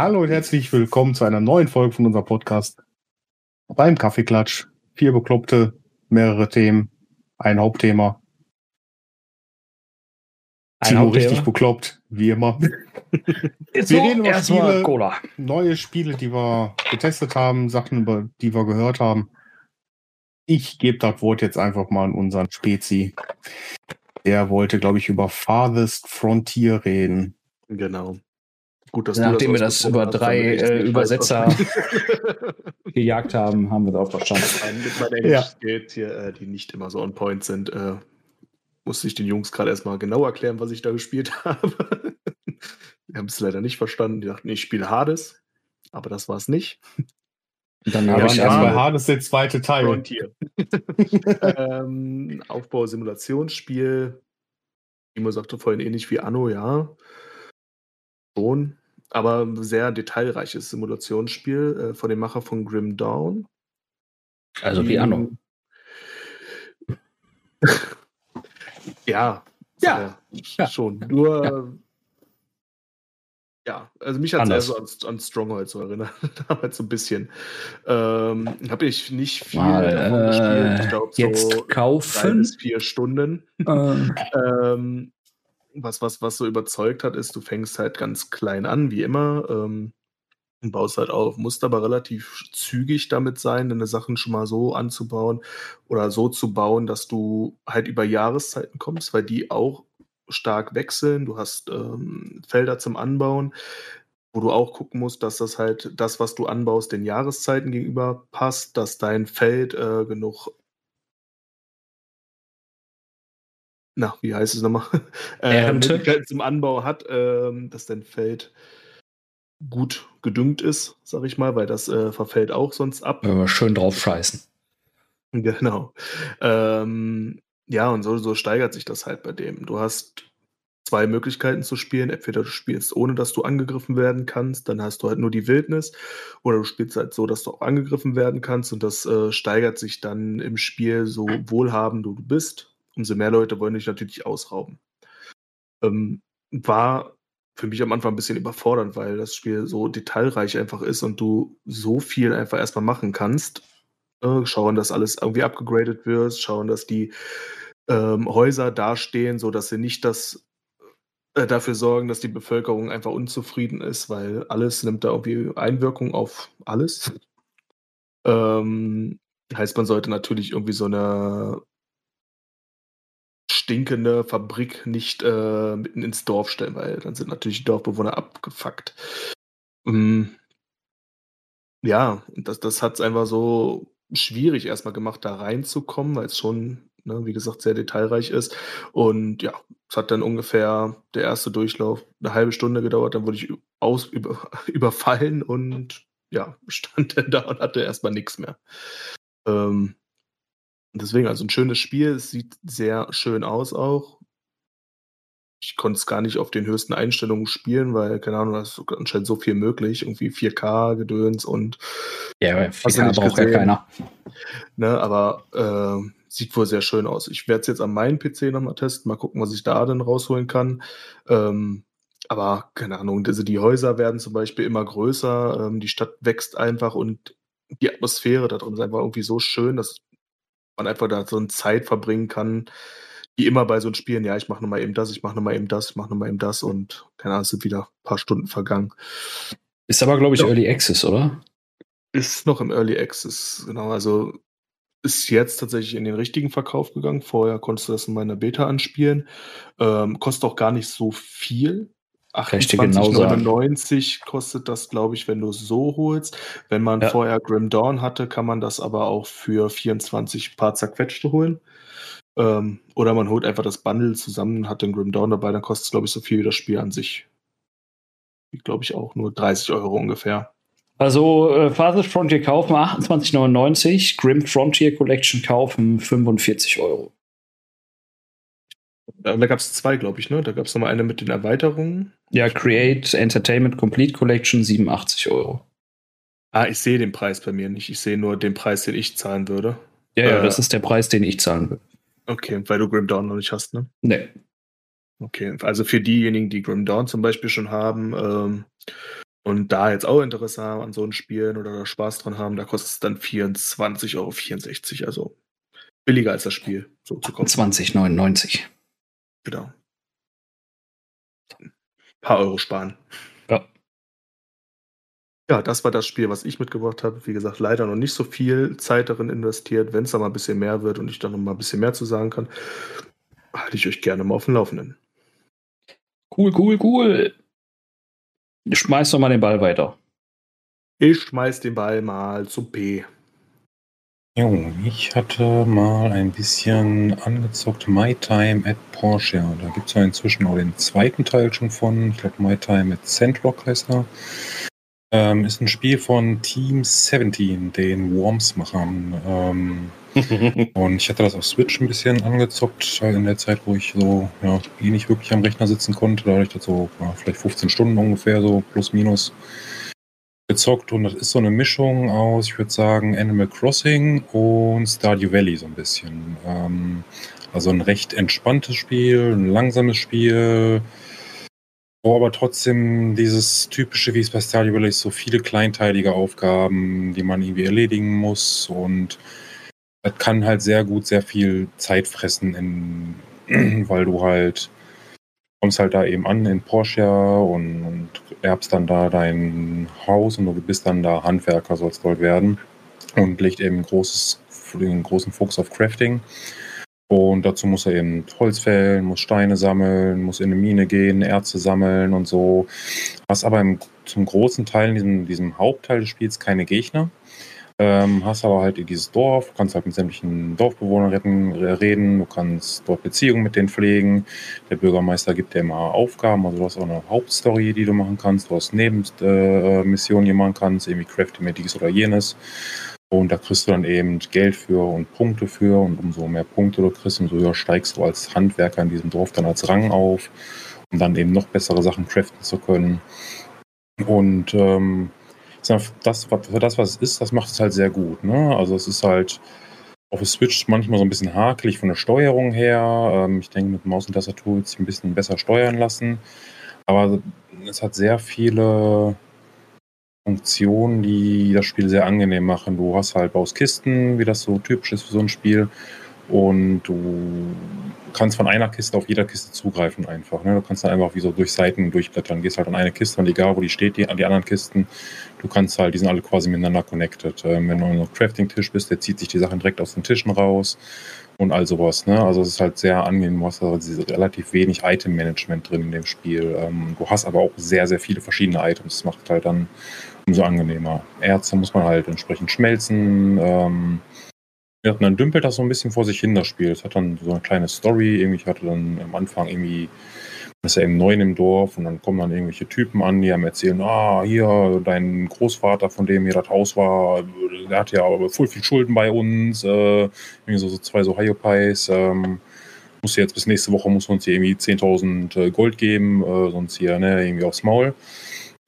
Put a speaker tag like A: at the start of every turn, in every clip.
A: Hallo und herzlich willkommen zu einer neuen Folge von unserem Podcast beim Kaffeeklatsch. Vier Bekloppte, mehrere Themen, ein Hauptthema.
B: Ein
A: Timo
B: Hauptthema?
A: richtig bekloppt, wie immer.
B: Jetzt
A: Wir
B: noch
A: reden über
B: erstmal
A: Spiele.
B: Cola.
A: Neue Spiele, die wir getestet haben, Sachen, über die wir gehört haben. Ich gebe das Wort jetzt einfach mal an unseren Spezi. Der wollte, glaube ich, über Farthest Frontier reden.
C: Genau. Gut, dass
B: Nachdem
C: du
B: wir das über drei, äh, Übersetzer-. Gejagt haben, haben wir es auch verstanden.
C: Mit meinen Englisch-Skills hier, äh, die nicht immer so on point sind, äh, musste ich den Jungs gerade erstmal genau erklären, was ich da gespielt habe. Die haben es leider nicht verstanden. Die dachten, ich spiele Hades, aber das war es nicht.
B: Und dann
A: Wir
B: habe ich erstmal.
A: Hades der zweite Teil.
C: Frontier. ähm, Aufbau-Simulationsspiel. Timo sagte vorhin ähnlich wie Anno, ja. Schon. Aber ein sehr detailreiches Simulationsspiel äh, von dem Macher von Grim Dawn.
B: Also wie Anno.
C: Ja.
B: Ja.
C: äh,
B: Ja.
C: Schon. Nur. Ja, also mich hat es eher so an, an Stronghold so erinnert. Damals so ein bisschen. Ähm, Habe ich nicht viel
B: Mal,
C: davon gespielt.
B: äh,
C: Ich glaube,
B: jetzt
C: so drei
B: kaufen.
C: bis vier Stunden.
B: Äh,
C: Ähm, was, was, was so überzeugt hat, ist, du fängst halt ganz klein an, wie immer. Ähm, und baust halt auf, musst aber relativ zügig damit sein, deine Sachen schon mal so anzubauen oder so zu bauen, dass du halt über Jahreszeiten kommst, weil die auch stark wechseln. Du hast ähm, Felder zum Anbauen, wo du auch gucken musst, dass das halt das, was du anbaust, den Jahreszeiten gegenüber passt, dass dein Feld äh, genug na, wie heißt es nochmal?
B: Ernte?
C: Möglichkeiten zum Anbau hat, ähm, dass dein Feld gut gedüngt ist, sag ich mal, weil das äh, verfällt auch sonst ab.
B: wenn wir schön drauf scheißen.
C: Genau. Ähm, ja, und so, so steigert sich das halt bei dem. Du hast zwei Möglichkeiten zu spielen. Entweder du spielst, ohne dass du angegriffen werden kannst, dann hast du halt nur die Wildnis, oder du spielst halt so, dass du auch angegriffen werden kannst und das äh, steigert sich dann im Spiel, so wohlhabend du bist. Umso mehr Leute wollen dich natürlich ausrauben. Ähm, war für mich am Anfang ein bisschen überfordernd, weil das Spiel so detailreich einfach ist und du so viel einfach erstmal machen kannst. Äh, schauen, dass alles irgendwie abgegradet wird, schauen, dass die ähm, Häuser dastehen, so dass sie nicht das äh, dafür sorgen, dass die Bevölkerung einfach unzufrieden ist, weil alles nimmt da irgendwie Einwirkung auf alles. Ähm, heißt, man sollte natürlich irgendwie so eine stinkende Fabrik nicht äh, mitten ins Dorf stellen, weil dann sind natürlich die Dorfbewohner abgefuckt. Ähm, ja, das, das hat es einfach so schwierig erstmal gemacht, da reinzukommen, weil es schon, ne, wie gesagt, sehr detailreich ist. Und ja, es hat dann ungefähr der erste Durchlauf eine halbe Stunde gedauert, dann wurde ich aus, über, überfallen und ja, stand dann da und hatte erstmal nichts mehr. Ähm, deswegen, also ein schönes Spiel, es sieht sehr schön aus auch. Ich konnte es gar nicht auf den höchsten Einstellungen spielen, weil, keine Ahnung, da ist anscheinend so viel möglich, irgendwie 4K-Gedöns und
B: Ja,
C: Hast du
B: 4K
C: nicht
B: braucht ja
C: gesehen?
B: keiner.
C: Ne, aber äh, sieht wohl sehr schön aus. Ich werde es jetzt an meinem PC nochmal testen, mal gucken, was ich da dann rausholen kann. Ähm, aber keine Ahnung, also die Häuser werden zum Beispiel immer größer, ähm, die Stadt wächst einfach und die Atmosphäre da drin ist einfach irgendwie so schön, dass man einfach da so eine Zeit verbringen kann, wie immer bei so einem Spielen, ja, ich mache nochmal eben das, ich mache nochmal eben das, ich mache nochmal eben das und keine Ahnung, es sind wieder ein paar Stunden vergangen.
B: Ist aber, glaube ich,
C: Ja.
B: Early Access, oder?
C: Ist noch im Early Access, genau. Also ist jetzt tatsächlich in den richtigen Verkauf gegangen. Vorher konntest du das in meiner Beta anspielen. Ähm, kostet auch gar nicht so viel.
B: Kann ich dir genau sagen.
C: 28,99 kostet das, glaube ich, wenn du es so holst. Wenn man
B: Ja.
C: vorher Grim Dawn hatte, kann man das aber auch für 24 paar zerquetschte holen. Ähm, oder man holt einfach das Bundle zusammen, hat den Grim Dawn dabei, dann kostet es, glaube ich, so viel wie das Spiel an sich. Glaube ich auch nur 30 Euro ungefähr.
B: Also, äh, Farthest Frontier kaufen 28,99, Grim Frontier Collection kaufen 45 Euro.
C: Da, da gab es zwei, glaube ich, ne? Da gab es nochmal eine mit den Erweiterungen.
B: Ja, Create Entertainment Complete Collection 87 Euro.
C: Ah, ich sehe den Preis bei mir nicht. Ich sehe nur den Preis, den ich zahlen würde.
B: Ja, ja,
C: Äh.
B: das ist der Preis, den ich zahlen will.
C: Okay, weil du Grim Dawn noch nicht hast, ne?
B: Nee.
C: Okay, also für diejenigen, die Grim Dawn zum Beispiel schon haben, ähm, und da jetzt auch Interesse haben an so einem Spielen oder da Spaß dran haben, da kostet es dann 24,64 Euro. Also billiger als das Spiel so zu kaufen.
B: 20,99.
C: Genau. Ein paar Euro sparen.
B: Ja.
C: Ja, das war das Spiel, was ich mitgebracht habe. Wie gesagt, leider noch nicht so viel Zeit darin investiert. Wenn es da mal ein bisschen mehr wird und ich dann noch mal ein bisschen mehr zu sagen kann, halte ich euch gerne mal auf dem Laufenden.
B: Cool, cool, cool. Schmeiß doch mal den Ball weiter.
C: Ich schmeiß den Ball mal zum P.
D: Jo, ich hatte mal ein bisschen angezockt My Time at Porsche. Da gibt es ja inzwischen auch den zweiten Teil schon von. Ich glaube, My Time at Sandrock heißt er. Ähm, ist ein Spiel von Team 17, den Worms-Machern. Ähm, und ich hatte das auf Switch ein bisschen angezockt, in der Zeit, wo ich so ja, eh nicht wirklich am Rechner sitzen konnte. Da habe ich das so ja, vielleicht 15 Stunden ungefähr, so plus minus gezockt. Und das ist so eine Mischung aus, ich würde sagen, Animal Crossing und Stardew Valley so ein bisschen. Ähm, also ein recht entspanntes Spiel, ein langsames Spiel, wo aber trotzdem dieses typische, wie es bei Stardew Valley ist, so viele kleinteilige Aufgaben, die man irgendwie erledigen muss und das kann halt sehr gut sehr viel Zeit fressen, in, weil du halt kommst halt da eben an in Porsche und, und erbst dann da dein Haus und du bist dann da Handwerker, sollst dort werden und legt eben großes, den großen Fokus auf Crafting. Und dazu muss er eben Holz fällen, muss Steine sammeln, muss in eine Mine gehen, Erze sammeln und so. Hast aber im, zum großen Teil in diesem, diesem Hauptteil des Spiels keine Gegner. Ähm, hast aber halt dieses Dorf, kannst halt mit sämtlichen Dorfbewohnern reden, du kannst dort Beziehungen mit denen pflegen. Der Bürgermeister gibt dir immer Aufgaben, also du hast auch eine Hauptstory, die du machen kannst, du hast Nebenmissionen, die du machen kannst, irgendwie crafty mir dies oder jenes. Und da kriegst du dann eben Geld für und Punkte für und umso mehr Punkte du kriegst, umso höher steigst du als Handwerker in diesem Dorf dann als Rang auf, um dann eben noch bessere Sachen craften zu können. Und ähm, das, für das, was es ist, das macht es halt sehr gut. Ne? Also es ist halt auf der Switch manchmal so ein bisschen hakelig von der Steuerung her. Ähm, ich denke, mit Maus und Tastatur wird es ein bisschen besser steuern lassen. Aber es hat sehr viele Funktionen, die das Spiel sehr angenehm machen. Du hast halt baust Kisten, wie das so typisch ist für so ein Spiel. Und du kannst von einer Kiste auf jeder Kiste zugreifen einfach. Ne? Du kannst dann einfach wie so durch Seiten durchblättern. Gehst halt an eine Kiste und egal wo die steht, die, an die anderen Kisten. Du kannst halt, die sind alle quasi miteinander connected. Ähm, wenn du an einem Crafting-Tisch bist, der zieht sich die Sachen direkt aus den Tischen raus und all sowas. Ne? Also es ist halt sehr angenehm. Du hast also relativ wenig Item-Management drin in dem Spiel. Ähm, du hast aber auch sehr, sehr viele verschiedene Items. Das macht halt dann umso angenehmer. Erze muss man halt entsprechend schmelzen. Ähm, ja, und dann dümpelt das so ein bisschen vor sich hin, das Spiel. Es hat dann so eine kleine Story. Irgendwie, ich hatte dann am Anfang irgendwie, ist ja eben neu im Dorf und dann kommen dann irgendwelche Typen an, die haben erzählen, ah, hier, dein Großvater, von dem hier das Haus war, der hat ja aber voll viel Schulden bei uns. Äh, irgendwie so, so zwei so Hyopies. Ähm, muss jetzt bis nächste Woche muss uns hier irgendwie 10.000 äh, Gold geben, äh, sonst hier, ne, irgendwie aufs Maul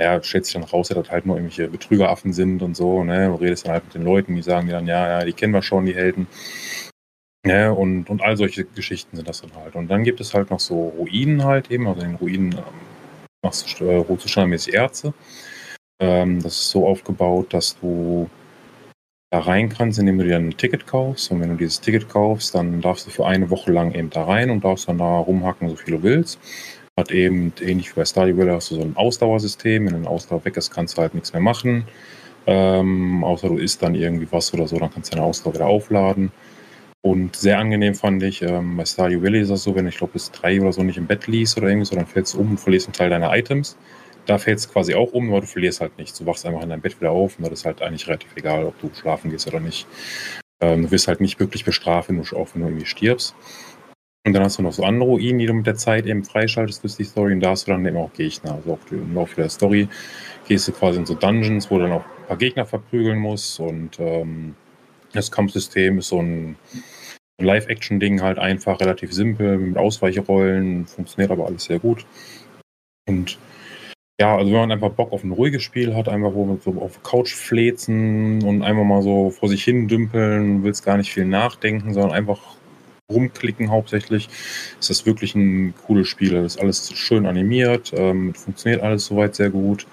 D: ja, stellt sich dann raus, dass das halt nur irgendwelche Betrügeraffen sind und so, ne? Du redest dann halt mit den Leuten, die sagen dir dann, ja, ja, die kennen wir schon, die Helden. Ja, und, und all solche Geschichten sind das dann halt. Und dann gibt es halt noch so Ruinen halt eben, also in Ruinen ähm, machst du, äh, standardmäßig Erze. Ähm, das ist so aufgebaut, dass du da rein kannst, indem du dir ein Ticket kaufst. Und wenn du dieses Ticket kaufst, dann darfst du für eine Woche lang eben da rein und darfst dann da rumhacken, so viel du willst. Hat eben, ähnlich wie bei Stardew Valley, hast du so ein Ausdauersystem. Wenn ein Ausdauer weg ist, kannst du halt nichts mehr machen. Ähm, außer du isst dann irgendwie was oder so, dann kannst du deine Ausdauer wieder aufladen. Und sehr angenehm fand ich, ähm, bei Stardew Valley ist das so, wenn ich glaube bis drei oder so nicht im Bett liest oder irgendwie so, dann fällst du um und verlierst einen Teil deiner Items. Da fällt es quasi auch um, aber du verlierst halt nichts. Du wachst einfach in deinem Bett wieder auf und das ist halt eigentlich relativ egal, ob du schlafen gehst oder nicht. Ähm, du wirst halt nicht wirklich bestraft, wenn du, auch wenn du irgendwie stirbst. Und dann hast du noch so andere Ruinen, die du mit der Zeit eben freischaltest durch die Story. Und da hast du dann eben auch Gegner. Also auch im Laufe der Story gehst du quasi in so Dungeons, wo du dann auch ein paar Gegner verprügeln musst. Und ähm, das Kampfsystem ist so ein, Live-Action-Ding, halt einfach, relativ simpel, mit Ausweichrollen, funktioniert aber alles sehr gut. Und ja, also wenn man einfach Bock auf ein ruhiges Spiel hat, einfach wo man so auf Couch flezen und einfach mal so vor sich hin dümpeln, willst gar nicht viel nachdenken, sondern einfach rumklicken hauptsächlich, ist das wirklich ein cooles Spiel. Das ist alles schön animiert, ähm, funktioniert alles soweit sehr gut.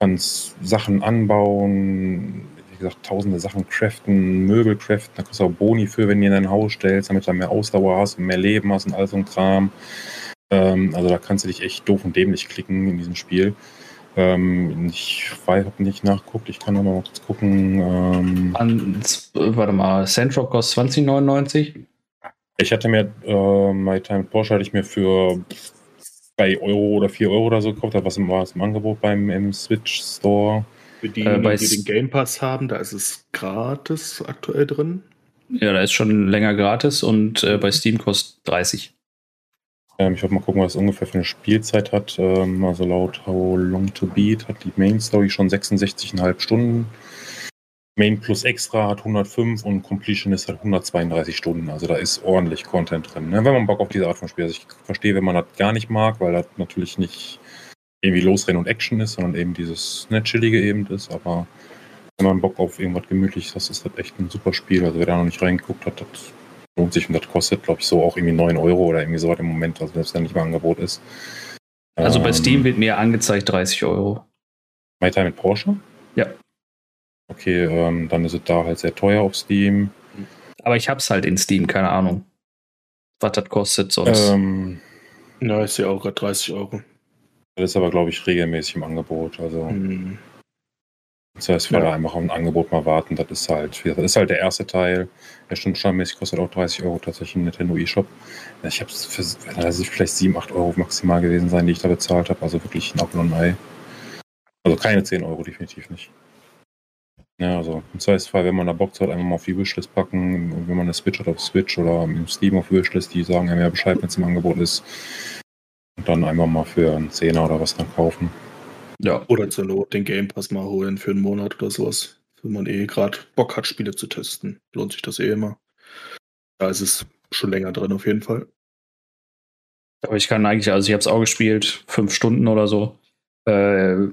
D: kannst Sachen anbauen, gesagt, tausende Sachen craften, Möbel craften, da kriegst du auch Boni für, wenn du in dein Haus stellst, damit du mehr Ausdauer hast und mehr Leben hast und all so ein Kram. Ähm, also da kannst du dich echt doof und dämlich klicken in diesem Spiel. Ähm, ich habe nicht nachgeguckt, ich kann aber mal kurz gucken. Ähm,
B: An, warte mal, Sandrock kostet 20,99?
D: ich hatte mir äh, My Time Porsche hatte ich mir für 3 Euro oder 4 Euro oder so gekauft, was war es im Angebot beim im Switch Store.
C: Für die,
B: Äh, bei
C: die
B: S-
C: den Game Pass haben, da ist es gratis aktuell drin.
B: Ja, da ist schon länger gratis und äh, bei Steam kostet 30.
D: Ähm, ich wollte mal gucken, was es ungefähr für eine Spielzeit hat. Ähm, also laut How Long to Beat hat die Main Story schon 66,5 Stunden. Main plus Extra hat 105 und Completionist hat 132 Stunden. Also da ist ordentlich Content drin. Ne? Wenn man Bock auf diese Art von Spiel hat. Also ich verstehe, wenn man das gar nicht mag, weil das natürlich nicht irgendwie Losrennen und Action ist, sondern eben dieses ne, Chillige eben ist. Aber wenn man Bock auf irgendwas Gemütliches hat, ist das echt ein super Spiel. Also wer da noch nicht reingeguckt hat, das lohnt sich und das kostet, glaube ich, so auch irgendwie 9 Euro oder irgendwie so was im Moment, also selbst wenn nicht mal Angebot ist.
B: Also bei
D: Ähm,
B: Steam wird mir angezeigt 30 Euro.
D: My Time mit Porsche?
B: Ja.
D: Okay, ähm, dann ist es da halt sehr teuer auf Steam.
B: Aber ich hab's halt in Steam, keine Ahnung. Was das kostet sonst.
D: Ähm,
C: Ja, ist ja auch gerade 30 Euro.
D: Das ist aber, glaube ich, regelmäßig im Angebot. Also
C: Hm.
D: das heißt,
C: Ja.
D: einfach auf ein Angebot mal warten. Das ist halt, das ist halt der erste Teil. Der stundenstandmäßig kostet auch 30 Euro tatsächlich im Nintendo eShop. Ich habe es für also vielleicht 7, 8 Euro maximal gewesen sein, die ich da bezahlt habe. Also wirklich ein Apfel und ein Ei. Also keine 10 Euro, definitiv nicht. Ja, also im Zweifelsfall, wenn man da Bock hat, einfach mal auf die Wishlist packen. Und wenn man eine Switch hat auf Switch oder im Steam auf Wishlist, die sagen einem ja Bescheid, wenn es im Angebot ist. Und dann einfach mal für einen Zehner oder was dann kaufen.
B: ja.
C: Oder zur Not den Game Pass mal holen für einen Monat oder sowas. Wenn man eh gerade Bock hat, Spiele zu testen. Lohnt sich das eh immer. Da ist es schon länger drin auf jeden Fall.
B: Aber ich kann eigentlich, also ich habe es auch gespielt, fünf Stunden oder so. Äh,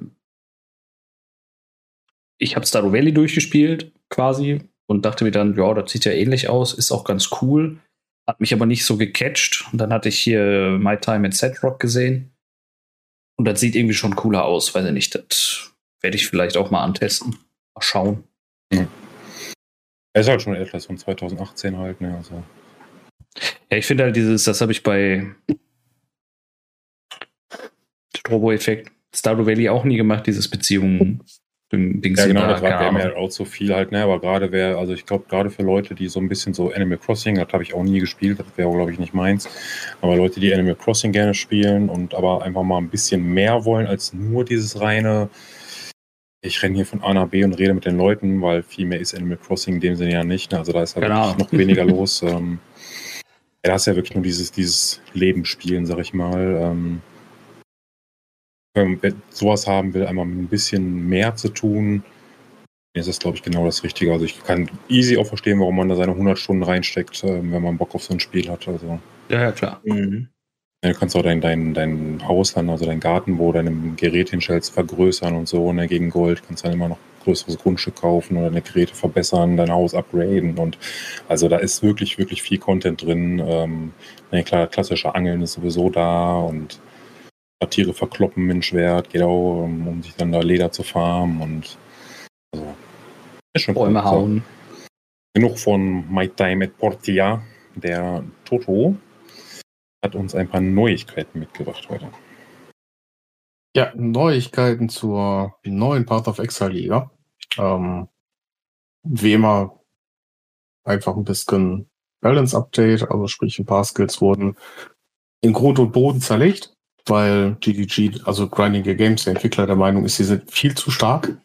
B: ich habe Stardew Valley durchgespielt, quasi, und dachte mir dann, ja, das sieht ja ähnlich aus, ist auch ganz cool. Hat mich aber nicht so gecatcht. Und dann hatte ich hier My Time at Rock gesehen. Und das sieht irgendwie schon cooler aus, weiß ich nicht. Das werde ich vielleicht auch mal antesten. Mal schauen.
D: Er ist halt schon älter, von 2018 halt, ne? Also.
B: Ja, ich finde halt dieses, das habe ich bei Strobo-Effekt Stardew Valley auch nie gemacht, dieses Beziehungen. Ding
D: Ja, genau, das
B: keine
D: war wäre mir auch zu viel halt, ne? Aber gerade wer, also ich glaube, gerade für Leute, die so ein bisschen so Animal Crossing, das habe ich auch nie gespielt, das wäre, glaube ich, nicht meins. Aber Leute, die Animal Crossing gerne spielen und aber einfach mal ein bisschen mehr wollen als nur dieses reine, ich renne hier von A nach B und rede mit den Leuten, weil viel mehr ist Animal Crossing in dem Sinne ja nicht. Ne? Also da ist halt
B: Genau.
D: noch weniger los. Ähm, ja, da ist ja wirklich nur dieses, dieses Leben spielen, sag ich mal. Ähm, wenn wer sowas haben will, einmal mit ein bisschen mehr zu tun, ist das, glaube ich, genau das Richtige. Also ich kann easy auch verstehen, warum man da seine 100 Stunden reinsteckt, ähm, wenn man Bock auf so ein Spiel hat. Also
B: Ja, ja, klar.
C: Mhm.
D: ja, du kannst auch dein, dein, dein Haus dann, also dein Garten, wo du deine Gerät hinstellst, vergrößern und so, ne, gegen Gold kannst dann immer noch größeres Grundstück kaufen oder deine Geräte verbessern, dein Haus upgraden und also da ist wirklich, wirklich viel Content drin. Ähm, ne, klar, klassische Angeln ist sowieso da und Tiere verkloppen mit dem Schwert, genau, um, sich dann da Leder zu farmen und also ist schon
B: Bäume
D: cool. So.
B: hauen.
D: Genug von My Time at Portia. Der Toto hat uns ein paar Neuigkeiten mitgebracht heute.
A: Ja, Neuigkeiten zur neuen Path of Exile Liga. Ähm, wie immer einfach ein bisschen Balance Update, also sprich ein paar Skills wurden in Grund und Boden zerlegt, weil GDG, also Grinding Gear Games, der Entwickler der Meinung ist, sie sind viel zu stark.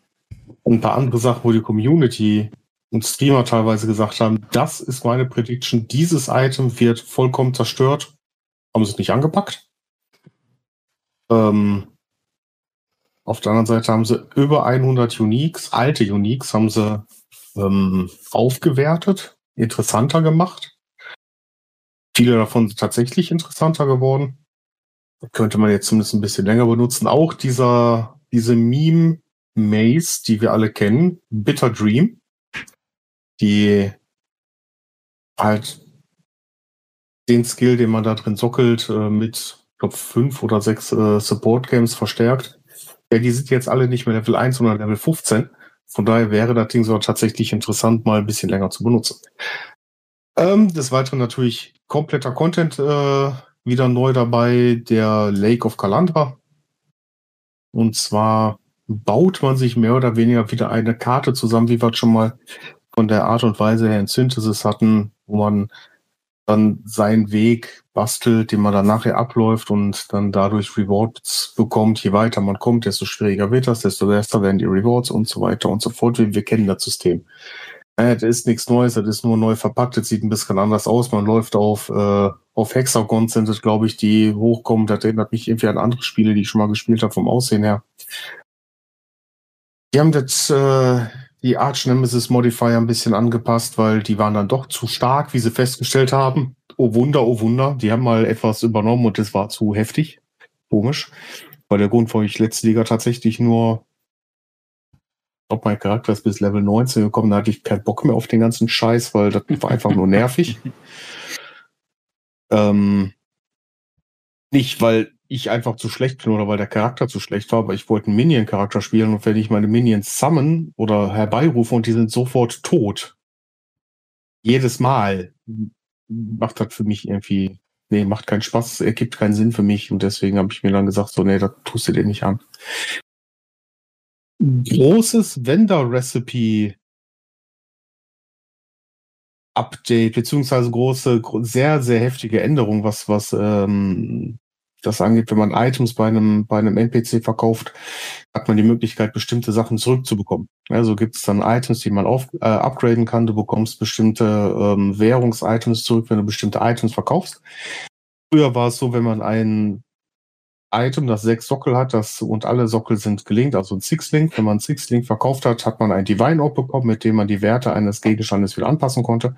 A: Und ein paar andere Sachen, wo die Community und Streamer teilweise gesagt haben, das ist meine Prediction, dieses Item wird vollkommen zerstört, haben sie es nicht angepackt. Ähm, auf der anderen Seite haben sie über 100 Uniques, alte Uniques, haben sie ähm, aufgewertet, interessanter gemacht. Viele davon sind tatsächlich interessanter geworden. Könnte man jetzt zumindest ein bisschen länger benutzen. Auch dieser, diese Meme-Maze, die wir alle kennen, Bitter Dream, die halt den Skill, den man da drin sockelt, äh, mit, ich glaube, fünf oder sechs äh, Support-Games verstärkt. Ja, die sind jetzt alle nicht mehr Level 1, sondern Level 15. Von daher wäre das Ding so tatsächlich interessant, mal ein bisschen länger zu benutzen. Ähm, des Weiteren natürlich kompletter Content äh, wieder neu dabei, der Lake of Kalandra. Und zwar baut man sich mehr oder weniger wieder eine Karte zusammen, wie wir schon mal von der Art und Weise her in Synthesis hatten, wo man dann seinen Weg bastelt, den man dann nachher abläuft und dann dadurch Rewards bekommt. Je weiter man kommt, desto schwieriger wird das, desto besser werden die Rewards und so weiter und so fort. Wir, wir kennen das System. Äh, das ist nichts Neues, das ist nur neu verpackt, das sieht ein bisschen anders aus. Man läuft auf, äh, auf Hexagons sind es, glaube ich, die hochkommen. Das erinnert mich irgendwie an andere Spiele, die ich schon mal gespielt habe, vom Aussehen her. Die haben das, äh, die Arch Nemesis Modifier ein bisschen angepasst, weil die waren dann doch zu stark, wie sie festgestellt haben. Oh Wunder, oh Wunder. Die haben mal etwas übernommen und das war zu heftig. Komisch. Weil der Grund, warum ich letzte Liga tatsächlich nur, ob mein Charakter ist bis Level 19 gekommen, da hatte ich keinen Bock mehr auf den ganzen Scheiß, weil das war einfach nur nervig. ähm, nicht, weil ich einfach zu schlecht bin oder weil der Charakter zu schlecht war, aber ich wollte einen Minion-Charakter spielen und wenn ich meine Minions summon oder herbeirufe und die sind sofort tot, jedes Mal, macht das für mich irgendwie, nee, macht keinen Spaß, ergibt keinen Sinn für mich und deswegen habe ich mir dann gesagt, so, nee, das tust du dir nicht an. Großes Vendor-Recipe Update, beziehungsweise große, sehr, sehr heftige Änderung, was, was ähm, das angeht, wenn man Items bei einem, bei einem NPC verkauft, hat man die Möglichkeit, bestimmte Sachen zurückzubekommen. Also gibt es dann Items, die man auf, äh, upgraden kann. Du bekommst bestimmte ähm, Währungsitems zurück, wenn du bestimmte Items verkaufst. Früher war es so, wenn man ein Item, das sechs Sockel hat, das und alle Sockel sind gelinkt, also ein Six-Link. Wenn man Six-Link verkauft hat, hat man ein Divine Orb bekommen, mit dem man die Werte eines Gegenstandes wieder anpassen konnte.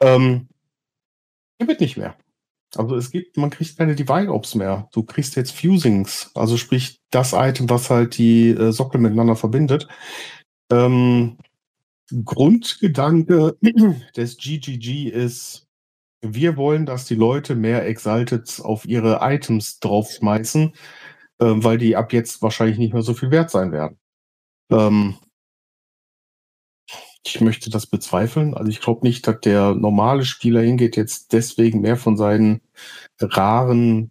A: Ähm, wird nicht mehr. Also es gibt, man kriegt keine Divine Ops mehr. Du kriegst jetzt Fusings, also sprich das Item, was halt die äh, Sockel miteinander verbindet. Ähm, Grundgedanke des GGG ist, wir wollen, dass die Leute mehr Exalted auf ihre Items draufschmeißen, äh, weil die ab jetzt wahrscheinlich nicht mehr so viel wert sein werden. Ähm, ich möchte das bezweifeln. Also ich glaube nicht, dass der normale Spieler hingeht, jetzt deswegen mehr von seinen raren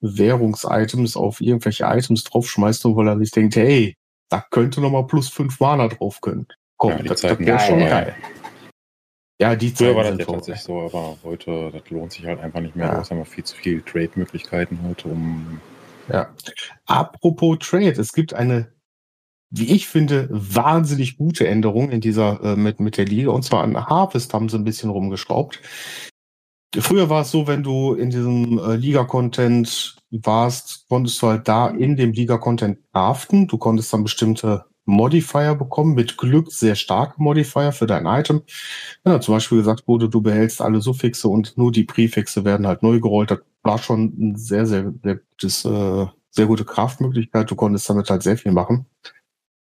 A: Währungsitems auf irgendwelche Items draufschmeißt, nur weil er sich denkt, hey, da könnte noch mal plus fünf Mana drauf können.
D: Komm, ja, das, das wäre schon geil.
A: Ja, die
D: Früher war das ja tatsächlich so, aber heute, das lohnt sich halt einfach nicht mehr. Ja. Du hast einfach viel zu viele Trade-Möglichkeiten heute, um.
A: Ja. Apropos Trade, es gibt eine wie ich finde, wahnsinnig gute Änderung in dieser äh, mit, mit der Liga. Und zwar an Harvest haben sie ein bisschen rumgeschraubt. Früher war es so, wenn du in diesem äh, Liga-Content warst, konntest du halt da in dem Liga-Content craften. Du konntest dann bestimmte Modifier bekommen, mit Glück sehr starke Modifier für dein Item. Wenn ja, zum Beispiel gesagt wurde, du behältst alle Suffixe und nur die Präfixe werden halt neu gerollt. Das war schon ein sehr, sehr, sehr, gutes, äh, sehr gute Kraftmöglichkeit. Du konntest damit halt sehr viel machen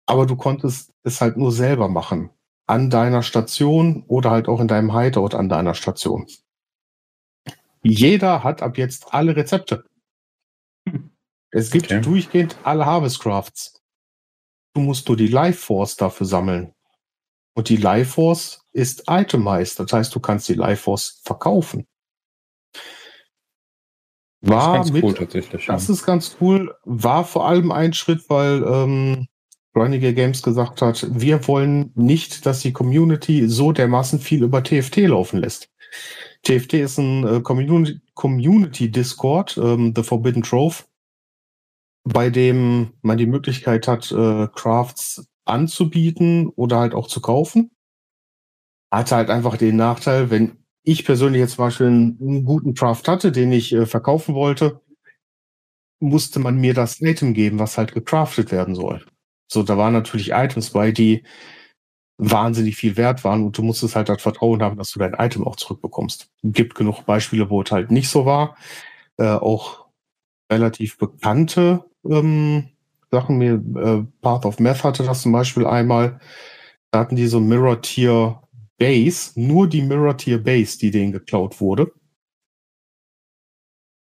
A: aber du konntest es halt nur selber machen. An deiner Station oder halt auch in deinem Hideout an deiner Station. Jeder hat ab jetzt alle Rezepte. Es gibt okay. durchgehend alle Harvest Crafts. Du musst nur die Life Force dafür sammeln. Und die Life Force ist itemized. Das heißt, du kannst die Life Force verkaufen. War das ist ganz mit, cool tatsächlich. Das ist ganz cool. War vor allem ein Schritt, weil ähm, Renegade Games gesagt hat, wir wollen nicht, dass die Community so dermaßen viel über TFT laufen lässt. TFT ist ein äh, Community, Community Discord, ähm, The Forbidden Trove, bei dem man die Möglichkeit hat, äh, Crafts anzubieten oder halt auch zu kaufen. Hat halt einfach den Nachteil, wenn ich persönlich jetzt zum Beispiel einen, einen guten Craft hatte, den ich äh, verkaufen wollte, musste man mir das Item geben, was halt gecraftet werden soll. So, da waren natürlich Items bei, die wahnsinnig viel wert waren und du musstest halt das Vertrauen haben, dass du dein Item auch zurückbekommst. Gibt genug Beispiele, wo es halt nicht so war. Äh, auch relativ bekannte ähm, Sachen. Mir, äh, Path of Meth hatte das zum Beispiel einmal. Da hatten die so Mirror Tier Base, nur die Mirror Tier Base, die denen geklaut wurde.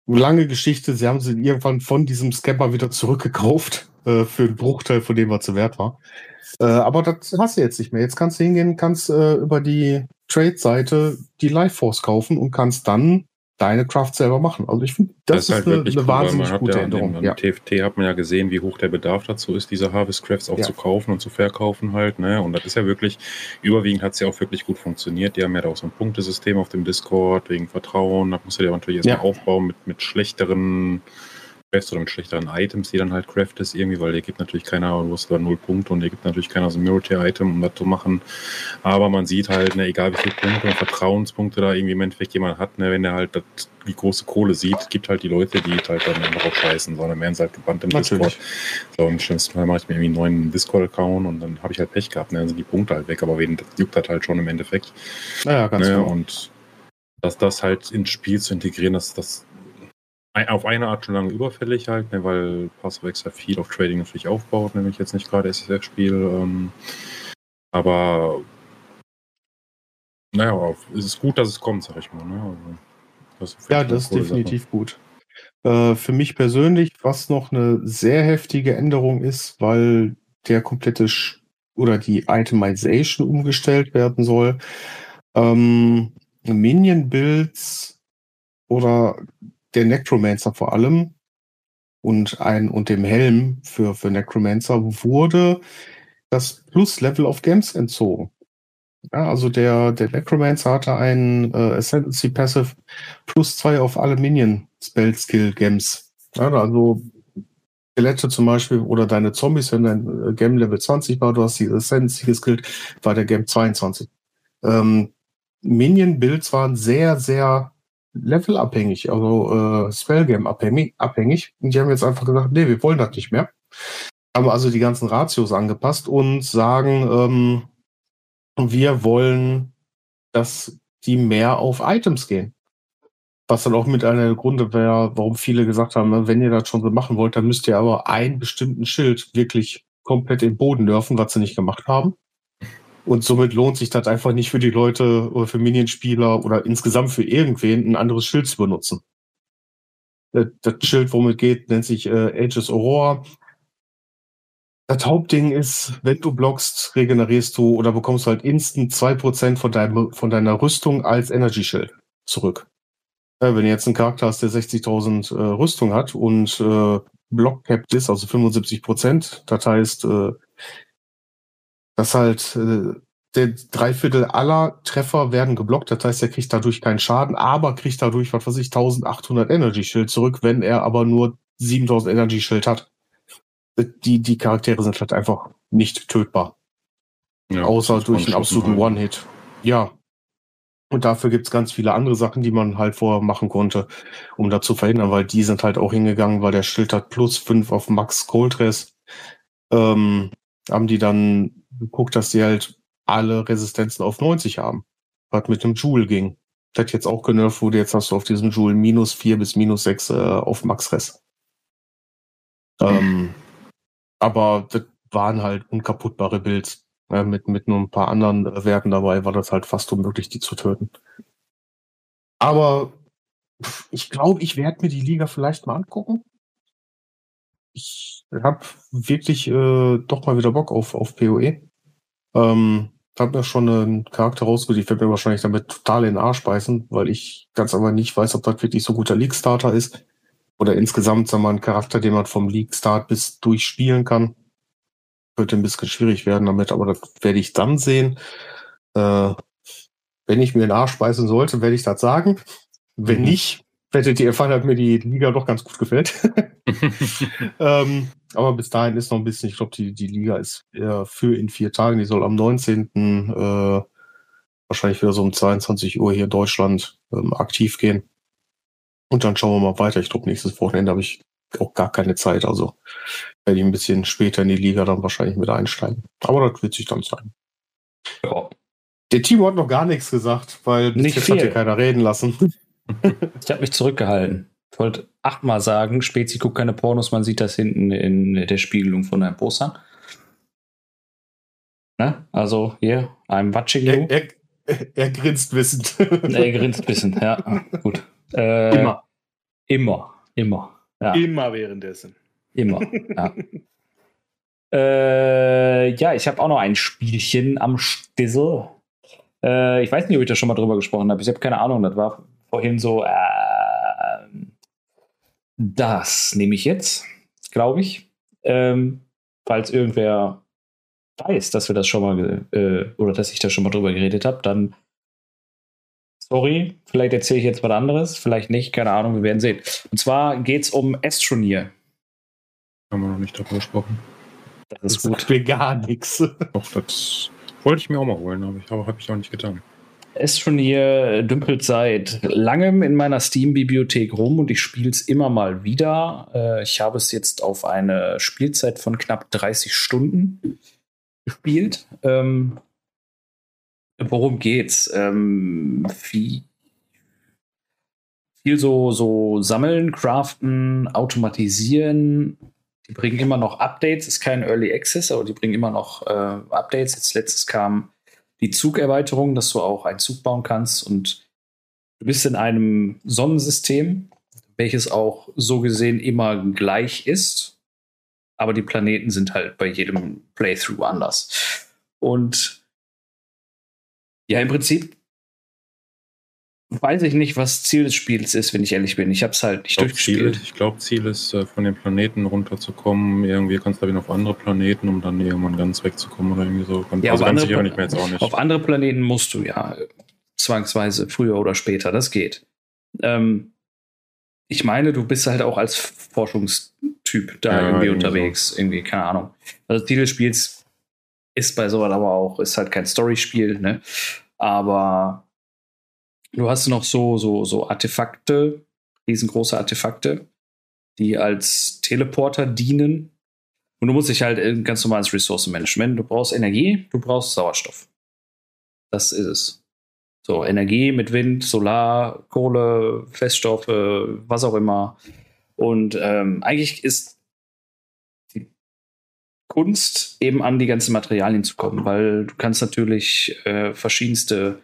A: Lange Geschichte, sie haben sie irgendwann von diesem Scammer wieder zurückgekauft äh, für einen Bruchteil von dem, was sie wert war. Äh, aber das hast du jetzt nicht mehr. Jetzt kannst du hingehen, kannst äh, über die Trade-Seite die Life Force kaufen und kannst dann deine Craft selber machen. Also ich finde, das, das, ist, halt eine, eine cool, wahnsinnig gute ja Änderung.
D: Beim ja. TFT hat man ja gesehen, wie hoch der Bedarf dazu ist, diese Harvest Crafts auch ja. zu kaufen und zu verkaufen halt. Ne? Und das ist ja wirklich, überwiegend hat es ja auch wirklich gut funktioniert. Die haben ja da auch so ein Punktesystem auf dem Discord wegen Vertrauen. Da musst du dir natürlich erstmal ja. aufbauen mit, mit schlechteren Quests oder mit schlechteren Items, die dann halt craftest irgendwie, weil ihr gibt natürlich keiner, du hast da null Punkte und ihr gibt natürlich keiner so ein Mirror-Item, um das zu machen. Aber man sieht halt, ne, egal wie viele Punkte und Vertrauenspunkte da irgendwie im Endeffekt jemand hat, ne, wenn er halt das, die große Kohle sieht, gibt halt die Leute, die halt dann einfach auch scheißen, sondern werden sie halt gebannt im natürlich. Discord. So, im schlimmsten Fall mache ich mir irgendwie einen neuen Discord-Account und dann habe ich halt Pech gehabt, ne, dann sind die Punkte halt weg, aber wen, das juckt halt halt schon im Endeffekt.
A: Naja, ganz
D: ne, genau. Und dass das halt ins Spiel zu integrieren, das, das auf eine Art schon lange überfällig halt, ne, weil extra viel auf Trading natürlich aufbaut, nämlich jetzt nicht gerade SSF-Spiel. Ähm, aber naja, es ist gut, dass es kommt, sag ich mal. Ne? Also,
A: das ja, das ist definitiv Sache. gut. Äh, für mich persönlich, was noch eine sehr heftige Änderung ist, weil der komplette Sch oder die Itemization umgestellt werden soll. Ähm, Minion-Builds oder der Necromancer vor allem und ein und dem Helm für, für Necromancer wurde das Plus-Level of Gems entzogen. Ja, also der, der Necromancer hatte ein äh, Ascendancy Passive plus zwei auf alle Minion Spell Skill Gems. Ja, also Skelette zum Beispiel oder deine Zombies, wenn dein äh, Gem Level 20 war, du hast die Ascendancy geskillt, war der Gem 22. Ähm, Minion Builds waren sehr, sehr levelabhängig, also äh, Spellgame abhängig, abhängig. Und die haben jetzt einfach gesagt, nee, wir wollen das nicht mehr. Haben also die ganzen Ratios angepasst und sagen, ähm, wir wollen, dass die mehr auf Items gehen. Was dann auch mit einer Grunde wäre, warum viele gesagt haben, ne, wenn ihr das schon so machen wollt, dann müsst ihr aber einen bestimmten Schild wirklich komplett im Boden dürfen, was sie nicht gemacht haben. Und somit lohnt sich das einfach nicht für die Leute oder für Minion-Spieler oder insgesamt für irgendwen ein anderes Schild zu benutzen. Das Schild, womit geht, nennt sich äh, Aegis Aurora. Das Hauptding ist, wenn du blockst, regenerierst du oder bekommst halt instant 2% von, deinem, von deiner Rüstung als Energy-Schild zurück. Ja, wenn du jetzt einen Charakter hast, der 60.000 äh, Rüstung hat und äh, Block-capped ist, also 75%, das heißt, äh, dass halt äh, der Dreiviertel aller Treffer werden geblockt. Das heißt, er kriegt dadurch keinen Schaden, aber kriegt dadurch, was weiß ich, 1800 Energy Shield zurück, wenn er aber nur 7000 Energy Shield hat. Die, die Charaktere sind halt einfach nicht tötbar. Ja, Außer durch einen absoluten One-Hit. Ja. Und dafür gibt's ganz viele andere Sachen, die man halt vorher machen konnte, um da zu verhindern, weil die sind halt auch hingegangen, weil der Schild hat plus 5 auf Max Coldress. Ähm, haben die dann geguckt, dass die halt alle Resistenzen auf 90 haben. Was mit dem Joule ging. Das jetzt auch genervt wurde, jetzt hast du auf diesem Joule minus 4 bis minus 6 äh, auf Max Res. Ähm, aber das waren halt unkaputtbare Builds. Ja, mit, mit nur ein paar anderen äh, Werten dabei war das halt fast unmöglich, die zu töten. Aber ich glaube, ich werde mir die Liga vielleicht mal angucken. Ich habe wirklich äh, doch mal wieder Bock auf, auf PoE. Ähm, habe mir schon einen Charakter rausgesucht. Ich werde mir wahrscheinlich damit total in den Arsch beißen, weil ich ganz einfach nicht weiß, ob das wirklich so guter League-Starter ist. Oder insgesamt, sagen wir mal, ein Charakter, den man vom League-Start bis durchspielen kann. Könnte ein bisschen schwierig werden damit, aber das werde ich dann sehen. Äh, wenn ich mir den Arsch beißen sollte, werde ich das sagen. Wenn mhm. nicht, werdet ihr erfahren, dass mir die Liga doch ganz gut gefällt. ähm, aber bis dahin ist noch ein bisschen, ich glaube, die, die Liga ist eher für in vier Tagen. Die soll am 19. Äh, wahrscheinlich wieder so um 22 Uhr hier in Deutschland ähm, aktiv gehen. Und dann schauen wir mal weiter. Ich glaube, nächstes Wochenende habe ich auch gar keine Zeit. Also werde ich ein bisschen später in die Liga dann wahrscheinlich mit einsteigen. Aber das wird sich dann zeigen. Ja. Der Timo hat noch gar nichts gesagt, weil
B: Nicht viel.
A: hat hier keiner reden lassen.
B: ich habe mich zurückgehalten. Ich wollte achtmal sagen, Spezi guckt keine Pornos, man sieht das hinten in der Spiegelung von deinem Poster. Ne? Also hier, I'm watching you.
A: Er, er, er grinst wissend.
B: er grinst wissend, ja. Gut. Äh,
C: immer.
B: Immer, immer.
C: Ja. Immer währenddessen.
B: Immer, ja. Äh, ja, ich habe auch noch ein Spielchen am Stissel. Äh, ich weiß nicht, ob ich da schon mal drüber gesprochen habe. Ich habe keine Ahnung. Das war vorhin so. Äh, das nehme ich jetzt, glaube ich. Ähm, falls irgendwer weiß, dass wir das schon mal äh, oder dass ich da schon mal drüber geredet habe, dann sorry, vielleicht erzähle ich jetzt was anderes, vielleicht nicht, keine Ahnung, wir werden sehen. Und zwar geht es um Astroneer.
D: Haben wir noch nicht darüber gesprochen.
A: Das ist das gut. mir gar nichts.
D: Doch, das wollte ich mir auch mal holen, aber ich habe hab ich auch nicht getan.
B: Astroneer dümpelt seit langem in meiner Steam-Bibliothek rum und ich spiele es immer mal wieder. Äh, ich habe es jetzt auf eine Spielzeit von knapp 30 Stunden gespielt. Ähm, worum geht's? Ähm, viel, viel so, so sammeln, craften, automatisieren. Die bringen immer noch Updates. Ist kein Early Access, aber die bringen immer noch äh, Updates. Jetzt letztes kam die Zugerweiterung, dass du auch einen Zug bauen kannst und du bist in einem Sonnensystem, welches auch so gesehen immer gleich ist, aber die Planeten sind halt bei jedem Playthrough anders. Und ja, im Prinzip weiß ich nicht, was Ziel des Spiels ist, wenn ich ehrlich bin. Ich habe es halt nicht
D: ich glaub,
B: durchgespielt.
D: Ziel, ich glaube, Ziel ist, äh, von den Planeten runterzukommen. Irgendwie kannst du dann auf andere Planeten, um dann irgendwann ganz wegzukommen oder irgendwie so.
B: Ja, also ganz sicher nicht mehr jetzt auch nicht. Auf andere Planeten musst du ja zwangsweise früher oder später. Das geht. Ähm, ich meine, du bist halt auch als Forschungstyp da ja, irgendwie, irgendwie unterwegs. So. Irgendwie, keine Ahnung. Also Ziel des Spiels ist bei sowas aber auch, ist halt kein Storyspiel, ne? Aber Du hast noch so, so, so Artefakte, riesengroße Artefakte, die als Teleporter dienen. Und du musst dich halt ein ganz normales Ressourcenmanagement. Du brauchst Energie, du brauchst Sauerstoff. Das ist es. So, Energie mit Wind, Solar, Kohle, Feststoffe, was auch immer. Und ähm, eigentlich ist die Kunst eben an die ganzen Materialien zu kommen, weil du kannst natürlich äh, verschiedenste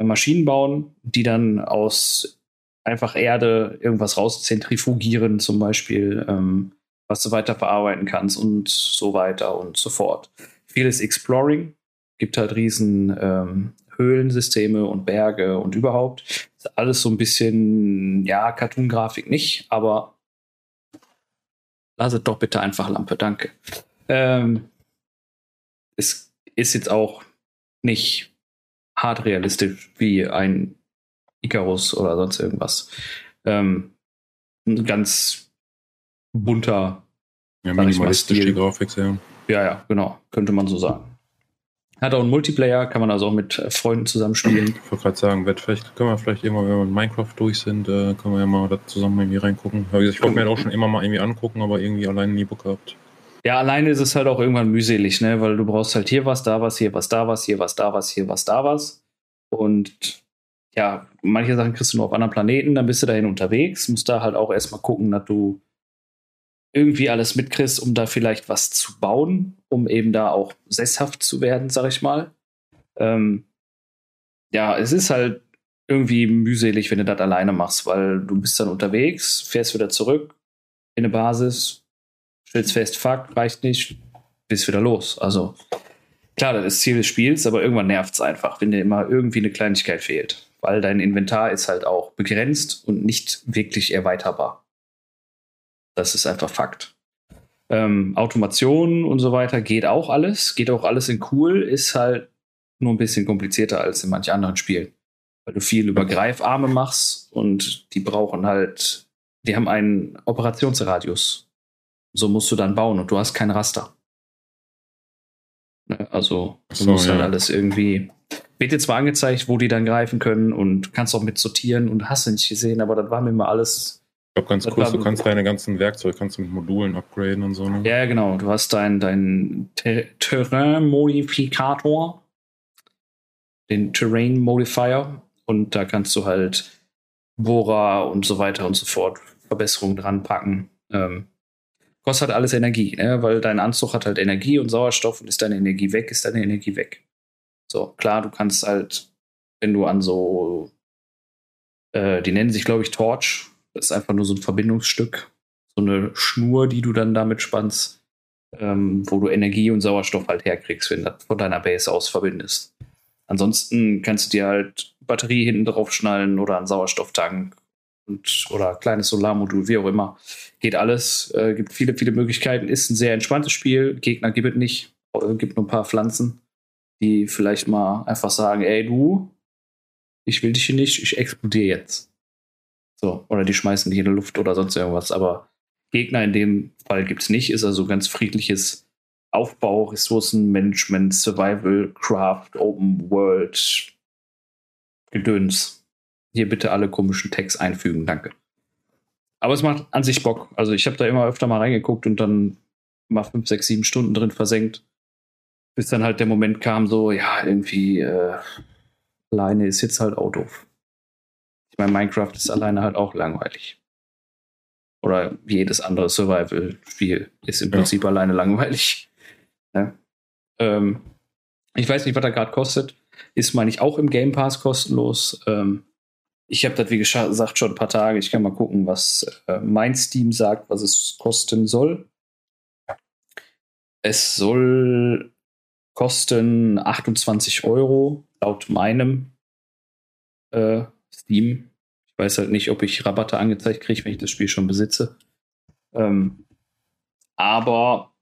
B: Maschinen bauen, die dann aus einfach Erde irgendwas rauszentrifugieren, zum Beispiel, ähm, was du weiter verarbeiten kannst und so weiter und so fort. Vieles Exploring, gibt halt riesen ähm, Höhlensysteme und Berge und überhaupt. alles so ein bisschen, ja, Cartoon-Grafik nicht, aber lasset doch bitte einfach Lampe, danke. Ähm, es ist jetzt auch nicht hart realistisch wie ein Icarus oder sonst irgendwas. Ähm, ein ganz bunter,
D: ja, minimalistische Grafik,
B: ja. Ja, ja, genau, könnte man so sagen. Hat auch einen Multiplayer, kann man also auch mit Freunden zusammenspielen.
D: Ich wollte gerade sagen, vielleicht können wir vielleicht immer, wenn wir mit Minecraft durch sind, äh, können wir ja mal da zusammen irgendwie reingucken. Ich wollte mir das auch schon immer mal irgendwie angucken, aber irgendwie alleine nie Bock gehabt.
B: Ja, alleine ist es halt auch irgendwann mühselig, ne? Weil du brauchst halt hier was, da was, hier was, da was, hier was, da was, hier was, da was. Und ja, manche Sachen kriegst du nur auf anderen Planeten, dann bist du dahin unterwegs, musst da halt auch erstmal gucken, dass du irgendwie alles mitkriegst, um da vielleicht was zu bauen, um eben da auch sesshaft zu werden, sag ich mal. Ähm, ja, es ist halt irgendwie mühselig, wenn du das alleine machst, weil du bist dann unterwegs, fährst wieder zurück in eine Basis, stellst fest, fuck, reicht nicht, bist wieder los. Also klar, das ist Ziel des Spiels, aber irgendwann nervt es einfach, wenn dir immer irgendwie eine Kleinigkeit fehlt. Weil dein Inventar ist halt auch begrenzt und nicht wirklich erweiterbar. Das ist einfach Fakt. Ähm, Automation und so weiter geht auch alles, geht auch alles in cool, ist halt nur ein bisschen komplizierter als in manchen anderen Spielen. Weil du viel über Greifarme machst und die brauchen halt, die haben einen Operationsradius so musst du dann bauen und du hast kein Raster. Ne, also du so, musst ja. dann alles irgendwie. Wird dir zwar angezeigt, wo die dann greifen können und kannst auch mit sortieren und hast du nicht gesehen, aber das war mir immer alles.
D: Ich glaube, ganz cool, du kannst deine ganzen Werkzeuge kannst du mit Modulen upgraden und so. Ne?
B: Ja, genau. Du hast deinen dein Ter Terrain-Modifikator, den Terrain Modifier, und da kannst du halt Bohrer und so weiter und so fort Verbesserungen dran packen. Ähm, kostet halt alles Energie, ne? weil dein Anzug hat halt Energie und Sauerstoff und ist deine Energie weg, ist deine Energie weg. So, klar, du kannst halt, wenn du an so, äh, die nennen sich, glaube ich, Torch, das ist einfach nur so ein Verbindungsstück, so eine Schnur, die du dann damit spannst. ähm, wo du Energie und Sauerstoff halt herkriegst, wenn du das von deiner Base aus verbindest. Ansonsten kannst du dir halt Batterie hinten drauf schnallen oder einen Sauerstofftank und, oder kleines Solarmodul, wie auch immer. Geht alles, äh, gibt viele, viele Möglichkeiten. Ist ein sehr entspanntes Spiel. Gegner gibt es nicht. Äh, gibt nur ein paar Pflanzen, die vielleicht mal einfach sagen, ey du, ich will dich hier nicht, ich explodiere jetzt. So, oder die schmeißen dich in die Luft oder sonst irgendwas. Aber Gegner in dem Fall gibt es nicht. Ist also ganz friedliches Aufbau, Ressourcenmanagement, Survival, Craft, Open World, Gedöns. Hier bitte alle komischen Tags einfügen, danke. Aber es macht an sich Bock. Also ich habe da immer öfter mal reingeguckt und dann mal fünf, sechs, sieben Stunden drin versenkt. Bis dann halt der Moment kam, so, ja, irgendwie äh, alleine ist jetzt halt auch doof. Ich meine, Minecraft ist alleine halt auch langweilig. Oder jedes andere Survival-Spiel ist im ja. Prinzip alleine langweilig. Ja. Ähm, ich weiß nicht, was er gerade kostet. Ist, meine ich, auch im Game Pass kostenlos. Ähm, ich habe das, wie gesagt, schon ein paar Tage. Ich kann mal gucken, was äh, mein Steam sagt, was es kosten soll. Es soll kosten 28 Euro, laut meinem äh, Steam. Ich weiß halt nicht, ob ich Rabatte angezeigt kriege, wenn ich das Spiel schon besitze. Ähm, aber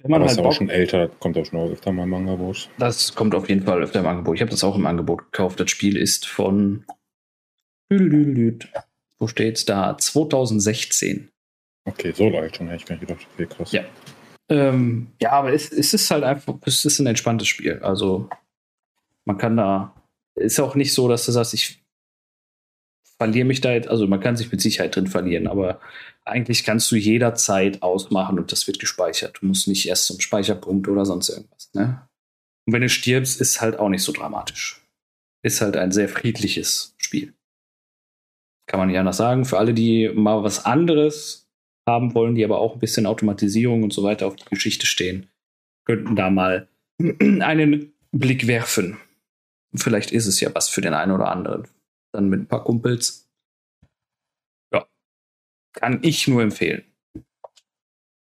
D: wenn man Aber halt ist auch schon älter, kommt auch schon öfter mal im Angebot.
B: Das kommt auf jeden Fall öfter im Angebot. Ich habe das auch im Angebot gekauft. Das Spiel ist von. Wo steht's da? 2016.
D: Okay, so alt schon, hätte ich gar nicht gedacht. Okay, krass.
B: Ja. Ähm, ja, aber es, es ist halt einfach, es ist ein entspanntes Spiel. Also, man kann da. Ist auch nicht so, dass du sagst, ich verliere mich da jetzt, also man kann sich mit Sicherheit drin verlieren, aber eigentlich kannst du jederzeit ausmachen und das wird gespeichert. Du musst nicht erst zum Speicherpunkt oder sonst irgendwas. Ne? Und wenn du stirbst, ist halt auch nicht so dramatisch. Ist halt ein sehr friedliches Spiel. Kann man nicht anders sagen. Für alle, die mal was anderes haben wollen, die aber auch ein bisschen Automatisierung und so weiter auf die Geschichte stehen, könnten da mal einen Blick werfen. Vielleicht ist es ja was für den einen oder anderen dann mit ein paar Kumpels. Ja, kann ich nur empfehlen.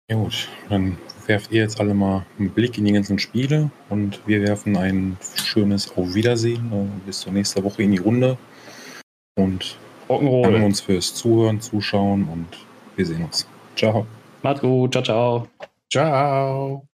D: Ja gut, dann werft ihr jetzt alle mal einen Blick in die ganzen Spiele und wir werfen ein schönes Auf Wiedersehen äh, bis zur nächsten Woche in die Runde und danken uns fürs Zuhören, Zuschauen und wir sehen uns. Ciao.
B: Macht's gut. Ciao, ciao.
A: Ciao.